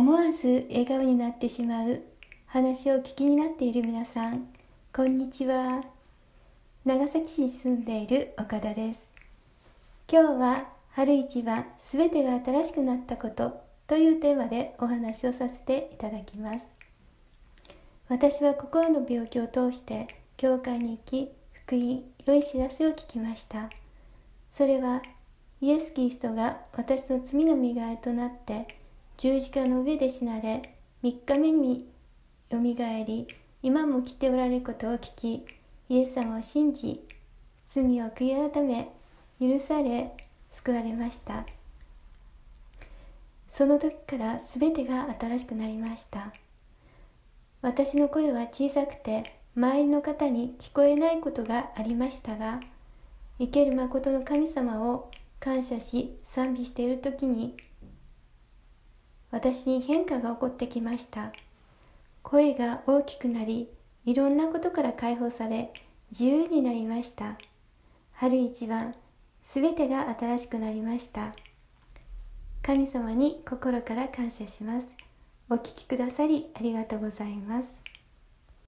思わず笑顔になってしまう。話を聞きになっている皆さんこんにちは。長崎市に住んでいる岡田です。今日は春一番すべてが新しくなったことというテーマでお話をさせていただきます。私は心の病気を通して教会に行き福音良い知らせを聞きました。それはイエス・キリストが私の罪の身代わりとなって十字架の上で死なれ3日目によみがえり今も来ておられることを聞きイエス様を信じ罪を悔い改め許され救われました。その時から全てが新しくなりました。私の声は小さくて周りの方に聞こえないことがありましたが生ける誠の神様を感謝し賛美している時に私に変化が起こってきました。声が大きくなりいろんなことから解放され自由になりました。春一番すべてが新しくなりました。神様に心から感謝します。お聴きくださりありがとうございます。